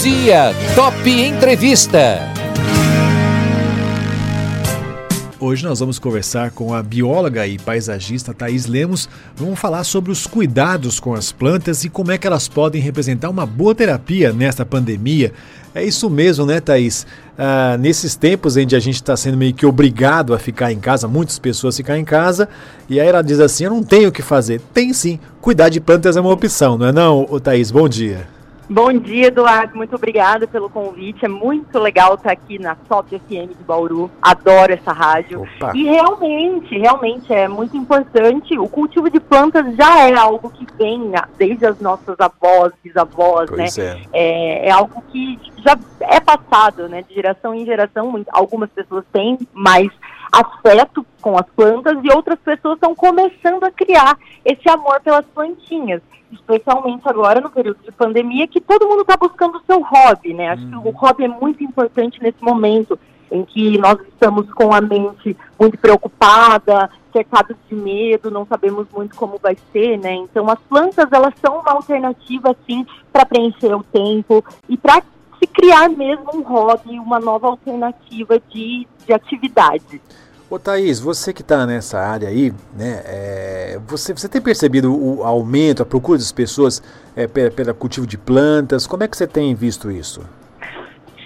dia, Top Entrevista. Hoje nós vamos conversar com a bióloga e paisagista Thaís Lemos. Vamos falar sobre os cuidados com as plantas e como é que elas podem representar uma boa terapia nesta pandemia. É isso mesmo, né, Thaís? Ah, nesses tempos em que a gente está sendo meio que obrigado a ficar em casa, muitas pessoas ficar em casa, e aí ela diz assim: Eu não tenho o que fazer. Tem sim, cuidar de plantas é uma opção, não é, não, Thaís? Bom dia. Bom dia, Eduardo. Muito obrigada pelo convite. É muito legal estar aqui na Top FM de Bauru. Adoro essa rádio. Opa. E realmente, realmente é muito importante. O cultivo de plantas já é algo que vem desde as nossas avós, bisavós, pois né? É. é. É, algo que já é passado, né? De geração em geração. Algumas pessoas têm mais afeto com as plantas e outras pessoas estão começando a criar esse amor pelas plantinhas especialmente agora no período de pandemia, que todo mundo está buscando o seu hobby, né? Acho que o uhum. hobby é muito importante nesse momento em que nós estamos com a mente muito preocupada, cercados de medo, não sabemos muito como vai ser, né? Então as plantas elas são uma alternativa assim para preencher o tempo e para criar mesmo um hobby, uma nova alternativa de, de atividade. Ô Thaís, você que está nessa área aí, né, é, você, você tem percebido o aumento, a procura das pessoas é, pelo, cultivo de plantas? Como é que você tem visto isso?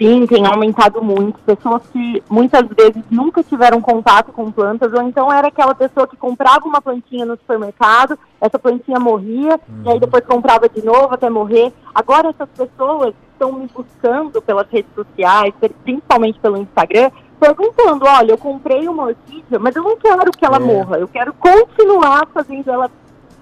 Sim, tem aumentado muito. Pessoas que muitas vezes nunca tiveram contato com plantas, ou então era aquela pessoa que comprava uma plantinha no supermercado, essa plantinha morria, uhum. e aí uhum. depois comprava de novo até morrer. Agora essas pessoas estão me buscando pelas redes sociais, principalmente pelo Instagram, perguntando, olha, eu comprei uma orquídea, mas eu não quero que ela é. morra, eu quero continuar fazendo ela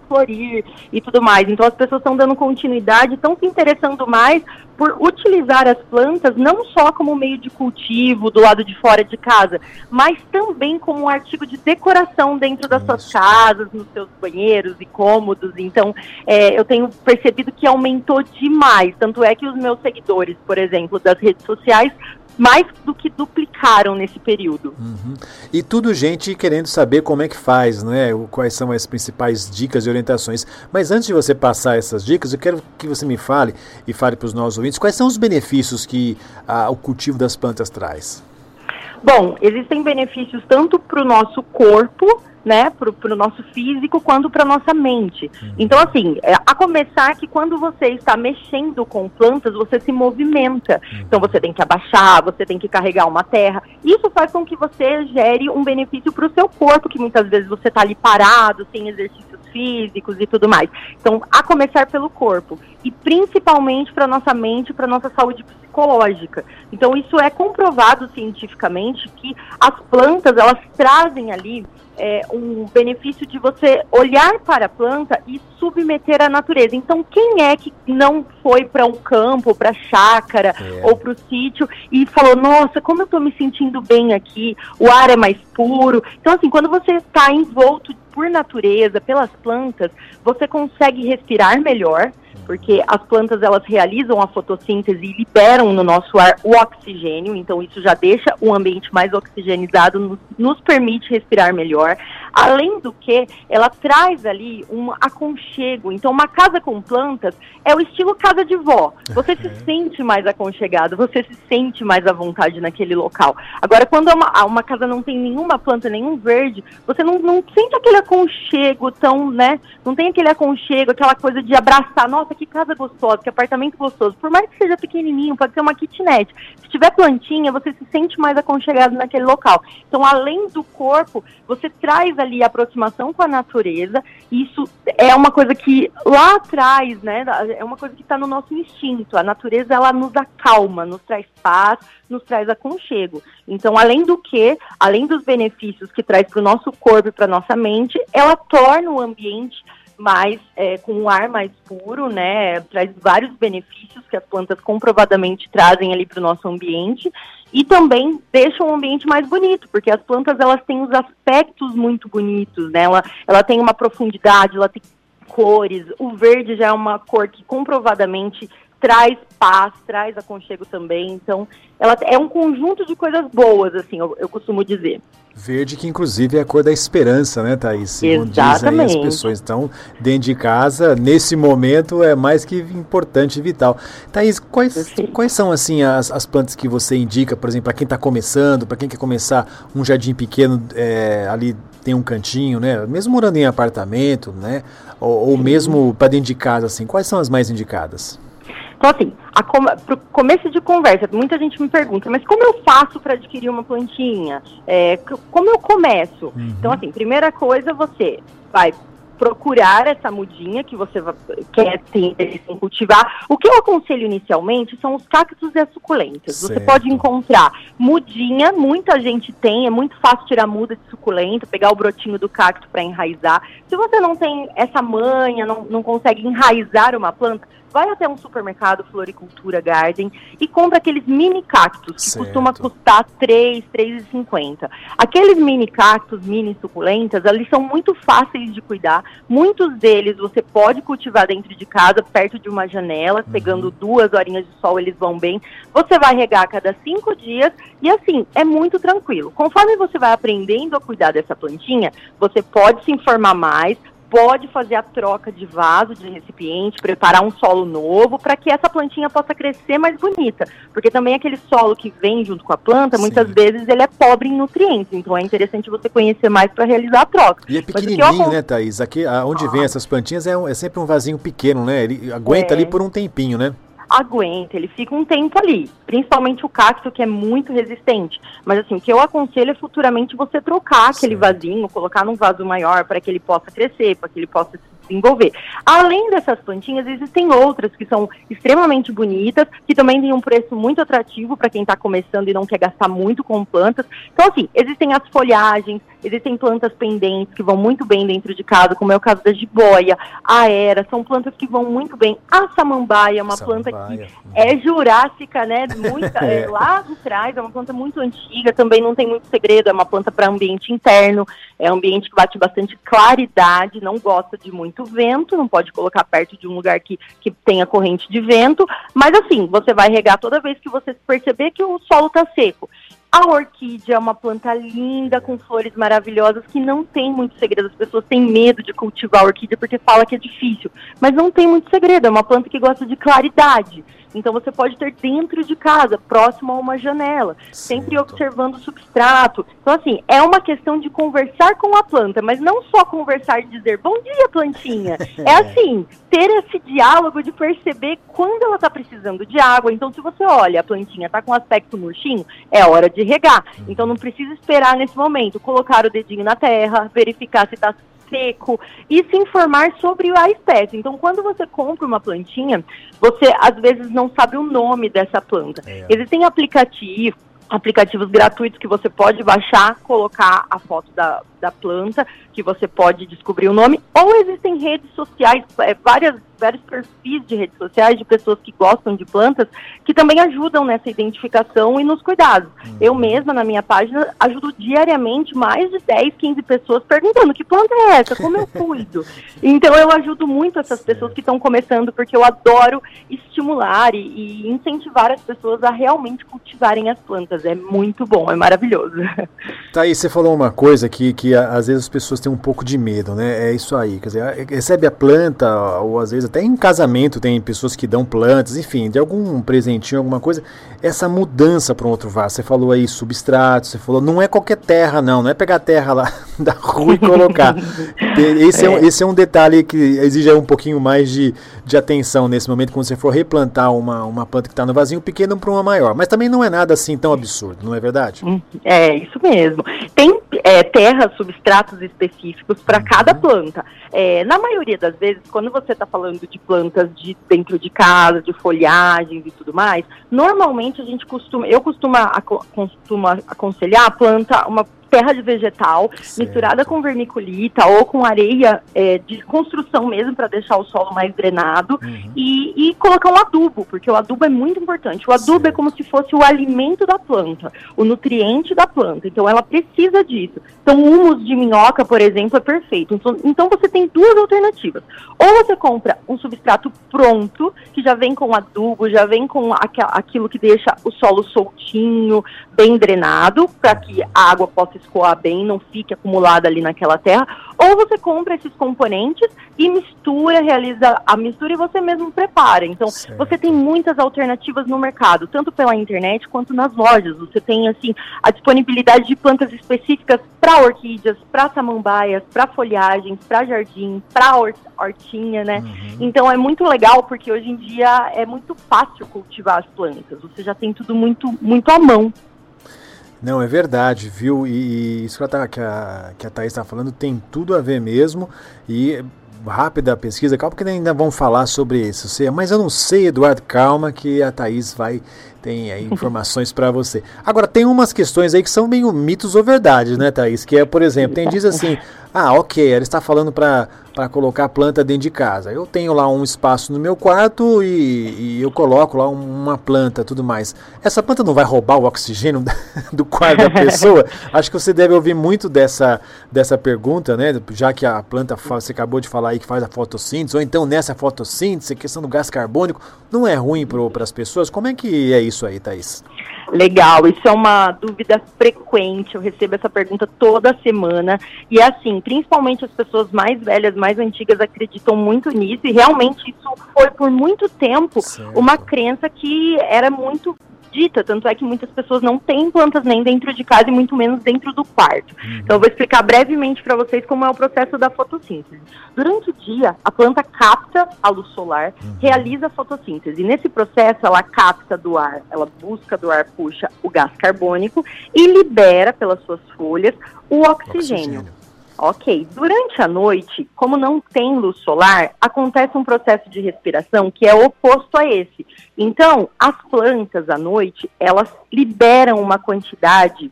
florir e tudo mais. Então as pessoas estão dando continuidade, estão se interessando mais por utilizar as plantas não só como meio de cultivo do lado de fora de casa, mas também como um artigo de decoração dentro das suas casas, nos seus banheiros e cômodos. Então é, eu tenho percebido que aumentou demais. Tanto é que os meus seguidores, por exemplo, das redes sociais, mais do que duplicaram nesse período. Uhum. E tudo gente querendo saber como é que faz, né? Quais são as principais dicas e orientações. Mas antes de você passar essas dicas, eu quero que você me fale e fale para os nossos ouvintes quais são os benefícios que o cultivo das plantas traz. Bom, existem benefícios tanto para o nosso corpo né, para o nosso físico quanto para nossa mente. Uhum. Então, assim, é, a começar que quando você está mexendo com plantas, você se movimenta. Uhum. Então, você tem que abaixar, você tem que carregar uma terra. Isso faz com que você gere um benefício para o seu corpo, que muitas vezes você está ali parado, sem exercícios físicos e tudo mais. Então, a começar pelo corpo e principalmente para nossa mente, para nossa saúde psicológica. Então, isso é comprovado cientificamente que as plantas elas trazem ali é, um benefício de você olhar para a planta e submeter à natureza. Então, quem é que não foi para um campo, para a chácara é. ou para o sítio e falou: Nossa, como eu estou me sentindo bem aqui, o ar é mais puro. Então, assim, quando você está envolto por natureza, pelas plantas, você consegue respirar melhor porque as plantas elas realizam a fotossíntese e liberam no nosso ar o oxigênio, então isso já deixa o ambiente mais oxigenizado, nos, nos permite respirar melhor. Além do que, ela traz ali um aconchego. Então, uma casa com plantas é o estilo casa de vó. Você se sente mais aconchegado, você se sente mais à vontade naquele local. Agora, quando uma, uma casa não tem nenhuma planta, nenhum verde, você não, não sente aquele aconchego tão, né? Não tem aquele aconchego, aquela coisa de abraçar. Nossa, que casa gostosa, que apartamento gostoso. Por mais que seja pequenininho, pode ser uma kitnet. Se tiver plantinha, você se sente mais aconchegado naquele local. Então, além do corpo, você traz ali a aproximação com a natureza. Isso é uma coisa que lá atrás, né, é uma coisa que está no nosso instinto. A natureza, ela nos acalma, nos traz paz, nos traz aconchego. Então, além do que, além dos benefícios que traz para o nosso corpo e para nossa mente, ela torna o ambiente mais é, com um ar mais puro, né? Traz vários benefícios que as plantas comprovadamente trazem ali para o nosso ambiente e também deixa o ambiente mais bonito, porque as plantas elas têm os aspectos muito bonitos, né? Ela, ela tem uma profundidade, ela tem cores. O verde já é uma cor que comprovadamente traz paz, traz aconchego também. Então, ela é um conjunto de coisas boas, assim, eu, eu costumo dizer. Verde, que inclusive é a cor da esperança, né, Thaís? Segundo Exatamente. dizem as pessoas. Então, dentro de casa, nesse momento, é mais que importante e vital. Thaís, quais, quais são, assim, as, as plantas que você indica, por exemplo, para quem está começando, para quem quer começar um jardim pequeno, é, ali tem um cantinho, né? Mesmo morando em apartamento, né? Ou, ou mesmo para dentro de casa, assim, quais são as mais indicadas? Então, assim, para o começo de conversa, muita gente me pergunta, mas como eu faço para adquirir uma plantinha? É, como eu começo? Uhum. Então, assim, primeira coisa, você vai procurar essa mudinha que você quer ter interesse em cultivar. O que eu aconselho inicialmente são os cactos e as suculentas. Certo. Você pode encontrar mudinha, muita gente tem, é muito fácil tirar muda de suculenta, pegar o brotinho do cacto para enraizar. Se você não tem essa manha, não, não consegue enraizar uma planta, vai até um supermercado Floricultura Garden e compra aqueles mini cactos, que certo. costuma custar R$ 3,50. Aqueles mini cactos, mini suculentas, eles são muito fáceis de cuidar. Muitos deles você pode cultivar dentro de casa, perto de uma janela, uhum. pegando duas horinhas de sol, eles vão bem. Você vai regar a cada cinco dias e assim, é muito tranquilo. Conforme você vai aprendendo a cuidar dessa plantinha, você pode se informar mais, pode fazer a troca de vaso, de recipiente, preparar um solo novo para que essa plantinha possa crescer mais bonita. Porque também aquele solo que vem junto com a planta, Sim. muitas vezes ele é pobre em nutrientes. Então é interessante você conhecer mais para realizar a troca. E é pequenininho, eu... né, Thaís? Aqui, onde ah. vem essas plantinhas é, um, é, sempre um vasinho pequeno, né? Ele aguenta é. ali por um tempinho, né? Aguenta, ele fica um tempo ali, principalmente o cacto que é muito resistente. Mas assim, o que eu aconselho é futuramente você trocar aquele vasinho, colocar num vaso maior para que ele possa crescer, para que ele possa se desenvolver. Além dessas plantinhas, existem outras que são extremamente bonitas, que também têm um preço muito atrativo para quem está começando e não quer gastar muito com plantas. Então, assim, existem as folhagens, existem plantas pendentes que vão muito bem dentro de casa, como é o caso da jiboia, a era, são plantas que vão muito bem. A samambaia é uma samambaia. planta que é jurássica, né? Muita, é. é, lá de trás, é uma planta muito antiga, também não tem muito segredo, é uma planta para ambiente interno, é um ambiente que bate bastante claridade, não gosta de muito vento, não pode colocar perto de um lugar que, que tenha corrente de vento, mas assim, você vai regar toda vez que você perceber que o solo está seco. A orquídea é uma planta linda, com flores maravilhosas, que não tem muito segredo. As pessoas têm medo de cultivar a orquídea porque fala que é difícil. Mas não tem muito segredo, é uma planta que gosta de claridade. Então você pode ter dentro de casa, próximo a uma janela, certo. sempre observando o substrato. Então, assim, é uma questão de conversar com a planta, mas não só conversar e dizer bom dia, plantinha. é assim, ter esse diálogo de perceber quando ela está precisando de água. Então, se você olha, a plantinha está com aspecto murchinho, é hora de regar. Então, não precisa esperar nesse momento, colocar o dedinho na terra, verificar se está seco e se informar sobre a espécie. Então, quando você compra uma plantinha, você às vezes não sabe o nome dessa planta. É. Existem aplicativos aplicativos gratuitos que você pode baixar, colocar a foto da, da planta, que você pode descobrir o nome, ou existem redes sociais, é, várias, vários perfis de redes sociais de pessoas que gostam de plantas, que também ajudam nessa identificação e nos cuidados. Uhum. Eu mesma, na minha página, ajudo diariamente mais de 10, 15 pessoas perguntando que planta é essa, como eu cuido. então eu ajudo muito essas pessoas que estão começando, porque eu adoro estimular e, e incentivar as pessoas a realmente cultivarem as plantas. É muito bom, é maravilhoso. Tá aí, você falou uma coisa aqui que às vezes as pessoas têm um pouco de medo, né? É isso aí. Quer dizer, recebe a planta, ou às vezes até em casamento tem pessoas que dão plantas, enfim, de algum presentinho, alguma coisa. Essa mudança para um outro vaso. Você falou aí substrato, você falou, não é qualquer terra, não, não é pegar a terra lá da rua e colocar. esse, é. um, esse é um detalhe que exige um pouquinho mais de, de atenção nesse momento, quando você for replantar uma, uma planta que está no vasinho pequeno para uma maior. Mas também não é nada assim tão absurdo, não é verdade? Hum, é, isso mesmo. Tem é, terras, substratos específicos para uhum. cada planta. É, na maioria das vezes, quando você está falando de plantas de dentro de casa, de folhagens e tudo mais, normalmente a gente costuma, eu costumo, costumo aconselhar a planta, uma terra de vegetal certo. misturada com vermiculita ou com areia é, de construção mesmo para deixar o solo mais drenado uhum. e, e, colocar um adubo, porque o adubo é muito importante. O adubo é certo. é como se fosse o alimento da planta, o nutriente da planta. Então ela precisa disso. Então o humus de minhoca, por exemplo, é perfeito. Então, então você tem duas alternativas. Ou você compra um substrato pronto, que já vem com adubo, já vem com aquilo que deixa o solo soltinho, bem drenado, para que a água possa escoar bem, não fique acumulada ali naquela terra, ou você compra esses componentes e mistura, realiza a mistura e você mesmo prepara. Então, certo. você tem muitas alternativas no mercado, tanto pela internet quanto nas lojas. Você tem assim a disponibilidade de plantas específicas para orquídeas, para samambaias, para folhagens, para jardim, para hortinha, né? Uhum. Então é muito legal porque hoje em dia é muito fácil cultivar as plantas. Você já tem tudo muito muito à mão. Não, é verdade, viu? E, isso que que a, que a Thaís está falando tem tudo a ver mesmo. E rápida pesquisa, calma, porque ainda vão falar sobre isso. Mas eu não sei, Eduardo, calma, que a Thaís vai tem aí informações para você. Agora, tem umas questões aí que são meio mitos ou verdades, né, Thaís? Que é, por exemplo, tem diz assim, ah, ok, ela está falando para colocar a planta dentro de casa. Eu tenho lá um espaço no meu quarto e, e, eu coloco lá uma planta tudo mais. Essa planta não vai roubar o oxigênio do quarto da pessoa? Acho que você deve ouvir muito dessa, dessa pergunta, né? Já que a planta, você acabou de falar aí que faz a fotossíntese, ou então nessa fotossíntese, questão do gás carbônico, não é ruim para as pessoas? Como é que é isso aí, Thaís? Legal, isso é uma dúvida frequente, eu recebo essa pergunta toda semana. E é assim, principalmente as pessoas mais velhas, mais antigas, acreditam muito nisso, e realmente isso foi por muito tempo certo. uma crença que era muito dita, tanto é que muitas pessoas não têm plantas nem dentro de casa e muito menos dentro do quarto. Uhum. Então eu vou explicar brevemente para vocês como é o processo da fotossíntese. Durante o dia, a planta capta a luz solar, uhum. realiza a fotossíntese. Nesse processo, ela capta do ar, ela busca do ar, puxa o gás carbônico e libera pelas suas folhas o oxigênio. oxigênio. Ok. Durante a noite, como não tem luz solar, acontece um processo de respiração que é oposto a esse. Então, as plantas à noite, elas liberam uma quantidade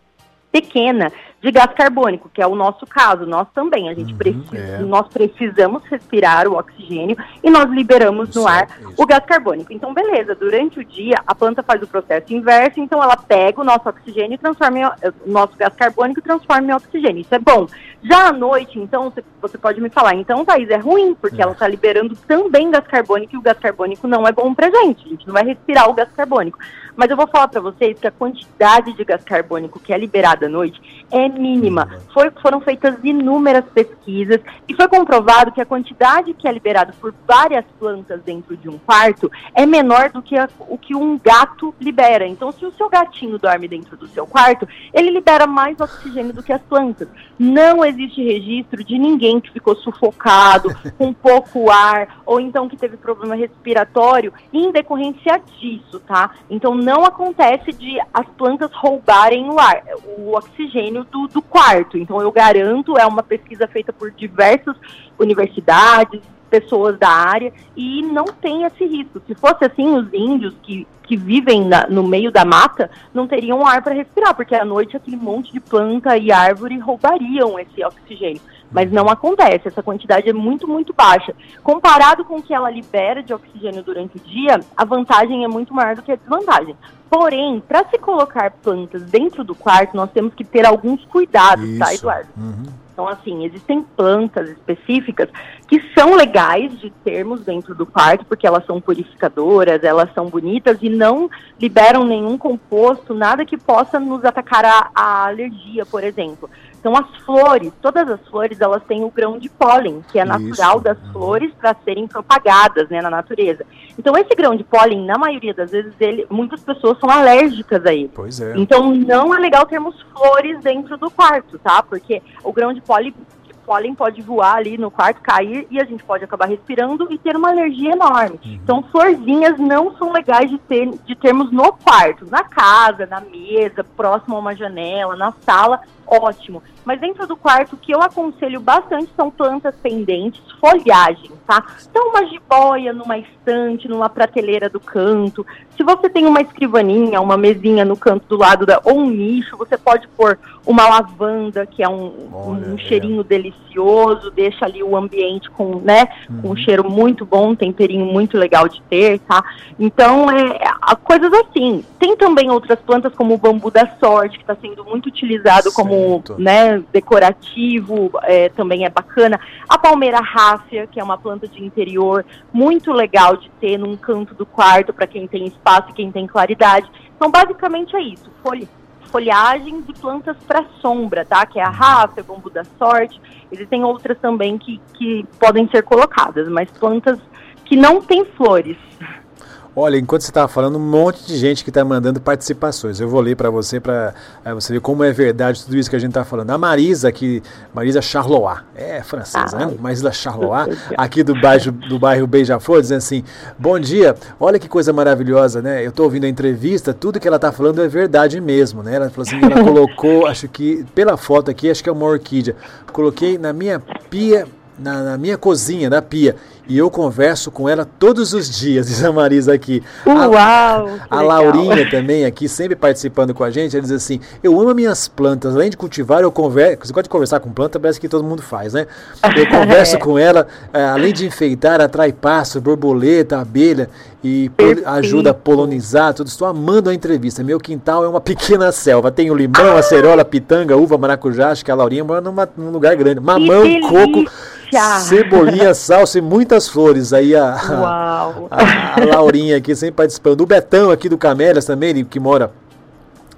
pequena de gás carbônico, que é o nosso caso, nós também, a gente uhum, precisa, é. nós precisamos respirar o oxigênio e nós liberamos no ar isso. o gás carbônico. Então, beleza, durante o dia a planta faz o processo inverso, então ela pega o nosso oxigênio e transforma em, o nosso gás carbônico e transforma em oxigênio. Isso é bom. Já à noite, então, você, você pode me falar, então, Thaís, é ruim, porque é. ela está liberando também gás carbônico e o gás carbônico não é bom pra gente, a gente não vai respirar o gás carbônico. Mas eu vou falar para vocês que a quantidade de gás carbônico que é liberada à noite é mínima. Foi, foram feitas inúmeras pesquisas e foi comprovado que a quantidade que é liberada por várias plantas dentro de um quarto é menor do que a, o que um gato libera. Então, se o seu gatinho dorme dentro do seu quarto, ele libera mais oxigênio do que as plantas. Não existe registro de ninguém que ficou sufocado, com pouco ar, ou então que teve problema respiratório em decorrência disso, tá? Então, não acontece de as plantas roubarem o ar, o oxigênio do, do quarto. Então, eu garanto, é uma pesquisa feita por diversas universidades, pessoas da área, e não tem esse risco. Se fosse assim, os índios que, que vivem na, no meio da mata não teriam ar para respirar, porque à noite aquele monte de planta e árvore roubariam esse oxigênio. Mas não acontece, essa quantidade é muito, muito baixa. Comparado com o que ela libera de oxigênio durante o dia, a vantagem é muito maior do que a desvantagem. Porém, para se colocar plantas dentro do quarto, nós temos que ter alguns cuidados, tá, Isso. tá, Eduardo? Uhum. Então, assim, existem plantas específicas que são legais de termos dentro do quarto, porque elas são purificadoras, elas são bonitas e não liberam nenhum composto, nada que possa nos atacar a, a alergia, por exemplo. Então as flores, todas as flores, elas têm o grão de pólen, que é natural Isso. das flores para serem propagadas, né, na natureza. Então esse grão de pólen, na maioria das vezes, ele, muitas pessoas são alérgicas a ele. Pois é. Então não é legal termos flores dentro do quarto, tá? Porque o grão de pólen pólen pode voar ali no quarto, cair e a gente pode acabar respirando e ter uma alergia enorme. Uhum. Então, florzinhas não são legais de, ter, de termos no quarto, na casa, na mesa, próximo a uma janela, na sala ótimo. Mas dentro do quarto, o que eu aconselho bastante são plantas pendentes, folhagem, tá? Então, uma jiboia numa estante, numa prateleira do canto. Se você tem uma escrivaninha, uma mesinha no canto do lado da, ou um nicho, você pode pôr uma lavanda, que é um, Olha, um cheirinho é. delicioso, deixa ali o ambiente com, né, uhum. com um cheiro muito bom, um temperinho muito legal de ter, tá? Então, é, coisas assim. Tem também outras plantas como o bambu da sorte, que está sendo muito utilizado certo. como, né, decorativo, é, também é bacana. A palmeira ráfia, que é uma planta de interior muito legal de ter num canto do quarto para quem tem espaço e quem tem claridade. Então, basicamente é isso. Folha, folhagem de plantas para sombra, tá? Que é a ráfia, bambu da sorte. Existem outras também que, que podem ser colocadas, mas plantas que não têm flores. Olha, enquanto você estava falando, um monte de gente que está mandando participações. Eu vou ler para você, para é, você ver como é verdade tudo isso que a gente está falando. A Marisa, aqui, Marisa Charlois, é francesa, né? ah, né? Marisa Charlois, aqui do bairro, do bairro Beija-Flor, dizendo assim: Bom dia, olha que coisa maravilhosa, né? Eu estou ouvindo a entrevista, tudo que ela está falando é verdade mesmo, né? Ela falou assim: ela colocou, acho que, pela foto aqui, acho que é uma orquídea. Coloquei na minha pia, na, na minha cozinha, na pia e eu converso com ela todos os dias, diz a Marisa aqui. Uau! A, a Laurinha também aqui, sempre participando com a gente, ela diz assim: Eu amo minhas plantas, além de cultivar, eu converso. Você gosta de conversar com planta, parece que todo mundo faz, né? Eu converso é. com ela, é, além de enfeitar, atrai pássaro, borboleta, abelha e ajuda a polonizar tudo. Estou amando a entrevista. Meu quintal é uma pequena selva. Tenho limão, acerola, pitanga, uva, maracujá. Acho que a Laurinha mora numa, num lugar grande. Mamão, coco, cebolinha, salsa e muitas flores. Aí a, a, a, a, Laurinha aqui sempre participando. O Betão aqui do Camélias também, que mora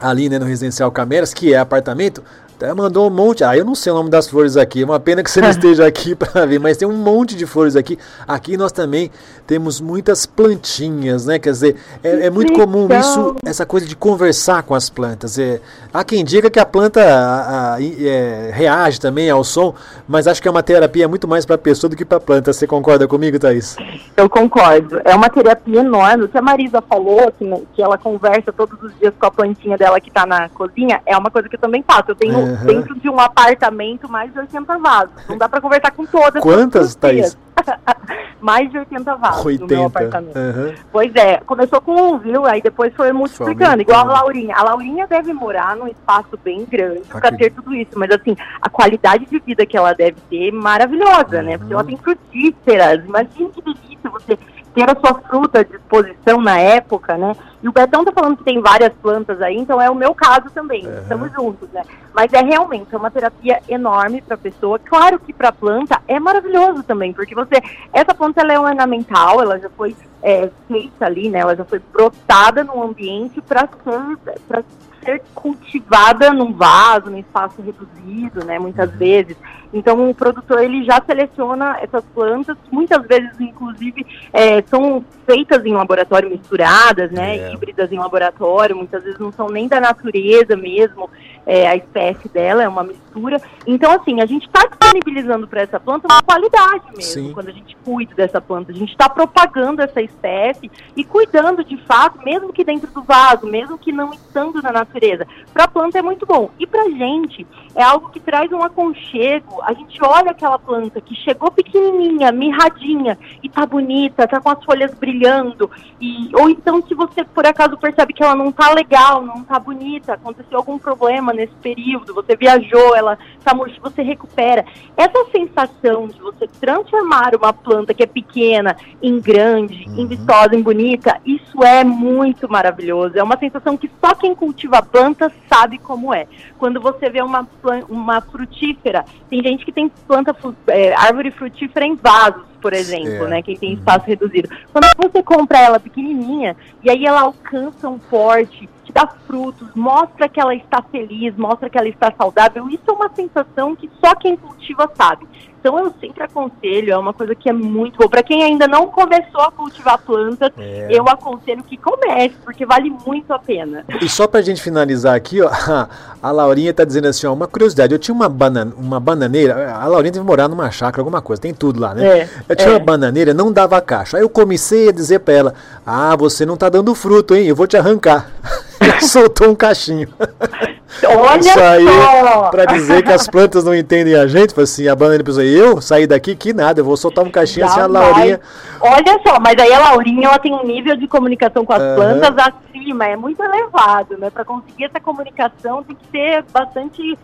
ali né, no residencial Camélias, que é apartamento. Até mandou um monte. Ah, eu não sei o nome das flores aqui. É uma pena que você não esteja aqui para ver, mas tem um monte de flores aqui. Aqui nós também temos muitas plantinhas, né? Quer dizer, é, é muito comum isso, essa coisa de conversar com as plantas. É, há quem diga que a planta a, a, é, reage também ao som, mas acho que é uma terapia muito mais para a pessoa do que para a planta. Você concorda comigo, Thaís? Eu concordo. É uma terapia enorme. O que a Marisa falou, que, que ela conversa todos os dias com a plantinha dela que está na cozinha, é uma coisa que eu também faço. Eu tenho uhum. dentro de um apartamento mais de 80 vasos. Não dá para conversar com todas. Quantas, Thaís? mais de 80 vasos 80. no meu apartamento. Uhum. Pois é, começou com um, viu? Aí depois foi multiplicando, igual a Laurinha. A Laurinha deve morar num espaço bem grande para ter tudo isso, mas assim, a qualidade de vida que ela deve ter é maravilhosa, uhum. né? Porque ela tem frutíferas. Imagina que delícia você ter a sua fruta à disposição na época, né? E o Betão tá falando que tem várias plantas aí, então é o meu caso também. Uhum. Estamos juntos, né? Mas é realmente é uma terapia enorme para a pessoa. Claro que para a planta é maravilhoso também, porque você essa planta ela é ornamental, ela já foi é, feita ali, né? Ela já foi brotada no ambiente para ser para ser cultivada num vaso, num espaço reduzido, né? Muitas uhum. vezes. Então o produtor ele já seleciona essas plantas, muitas vezes inclusive é, são feitas em laboratório misturadas, né, é. híbridas em laboratório, muitas vezes não são nem da natureza mesmo, é, a espécie dela é uma mistura. Então assim, a gente está disponibilizando para essa planta uma qualidade mesmo, Sim. quando a gente cuida dessa planta, a gente está propagando essa espécie e cuidando de fato, mesmo que dentro do vaso, mesmo que não estando na natureza. Para a planta é muito bom e para gente é algo que traz um aconchego a gente olha aquela planta que chegou pequenininha, mirradinha, e tá bonita, tá com as folhas brilhando, e ou então se você por acaso percebe que ela não tá legal, não tá bonita, aconteceu algum problema nesse período, você viajou, ela tá murcha, você recupera. Essa sensação de você transformar uma planta que é pequena em grande, uhum. em vistosa, em bonita, isso é muito maravilhoso. É uma sensação que só quem cultiva planta sabe como é. Quando você vê uma, uma frutífera, tem gente que tem planta, é, árvore frutífera em vasos, por exemplo, é. né? Quem tem espaço uhum. reduzido. Quando você compra ela pequenininha e aí ela alcança um porte, te dá frutos, mostra que ela está feliz, mostra que ela está saudável, isso é uma sensação que só quem cultiva sabe. Então eu sempre aconselho, é uma coisa que é muito boa. Para quem ainda não começou a cultivar plantas, é. eu aconselho que comece, porque vale muito a pena. E só para a gente finalizar aqui, ó, a Laurinha está dizendo assim, ó, uma curiosidade, eu tinha uma, banan uma bananeira, a Laurinha deve morar numa chácara, alguma coisa, tem tudo lá, né? É, eu tinha é. uma bananeira, não dava caixa. Aí eu comecei a dizer para ela, ah, você não está dando fruto, hein? Eu vou te arrancar. Soltou um cachinho. Olha Isso aí, só! pra dizer que as plantas não entendem a gente, assim, a banda ele pensou, eu sair daqui que nada, eu vou soltar um caixinha assim, a. Laurinha. Olha só, mas aí a Laurinha ela tem um nível de comunicação com as Aham. plantas acima, é muito elevado, né? Para conseguir essa comunicação tem que ter bastante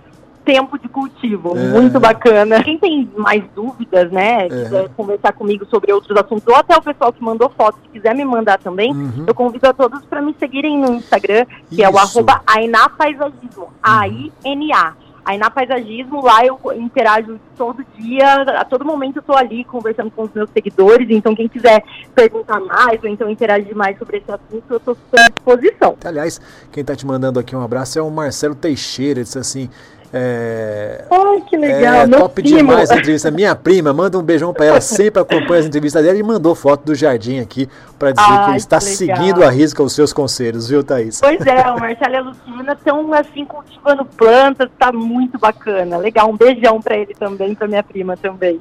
tempo de cultivo, Aham. muito bacana. Quem tem mais dúvidas, né, quiser conversar comigo sobre outros assuntos, ou até o pessoal que mandou foto, se quiser me mandar também, Uhum. eu convido a todos para me seguirem no Instagram, que é o Isso. arroba Ainá Paisagismo, A-I-N-A. Ainá Paisagismo, lá eu interajo todo dia, a todo momento eu estou ali conversando com os meus seguidores, então quem quiser perguntar mais ou então interagir mais sobre esse assunto, eu estou à disposição. Aliás, quem tá te mandando aqui um abraço é o Marcelo Teixeira, ele disse assim, é... Ai, que legal, É top primo. demais a entrevista. Minha prima, manda um beijão pra ela, sempre acompanha as entrevistas dela e mandou foto do jardim aqui pra dizer que Ai, está que legal. seguindo a risca os seus conselhos, viu, Thaís? Pois é, o Marcelo e a Luciana estão assim cultivando plantas, tá muito bacana. Legal, um beijão pra ele também, pra minha prima também.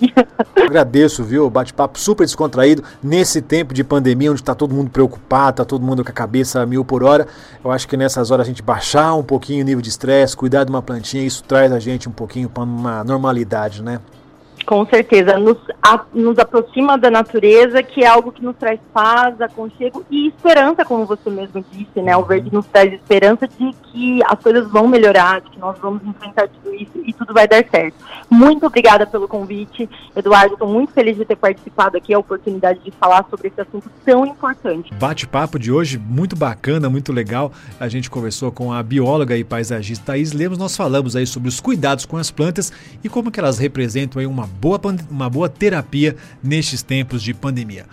Eu agradeço, viu? O bate-papo super descontraído nesse tempo de pandemia, onde tá todo mundo preocupado, tá todo mundo com a cabeça a mil por hora. Eu acho que nessas horas a gente baixar um pouquinho o nível de estresse, cuidar de uma plantinha, isso traz a gente um pouquinho para uma normalidade, né? Com certeza, nos, a- nos aproxima da natureza, que é algo que nos traz paz, aconchego e esperança, como você mesmo disse, né? O verde nos traz esperança de que as coisas vão melhorar, de que nós vamos enfrentar tudo isso e tudo vai dar certo. Muito obrigada pelo convite, Eduardo. Estou muito feliz de ter participado aqui, a oportunidade de falar sobre esse assunto tão importante. Bate-papo de hoje muito bacana, muito legal. A gente conversou com a bióloga e paisagista Thaís Lemos. Nós falamos aí sobre os cuidados com as plantas e como que elas representam aí uma boa, uma boa terapia nestes tempos de pandemia.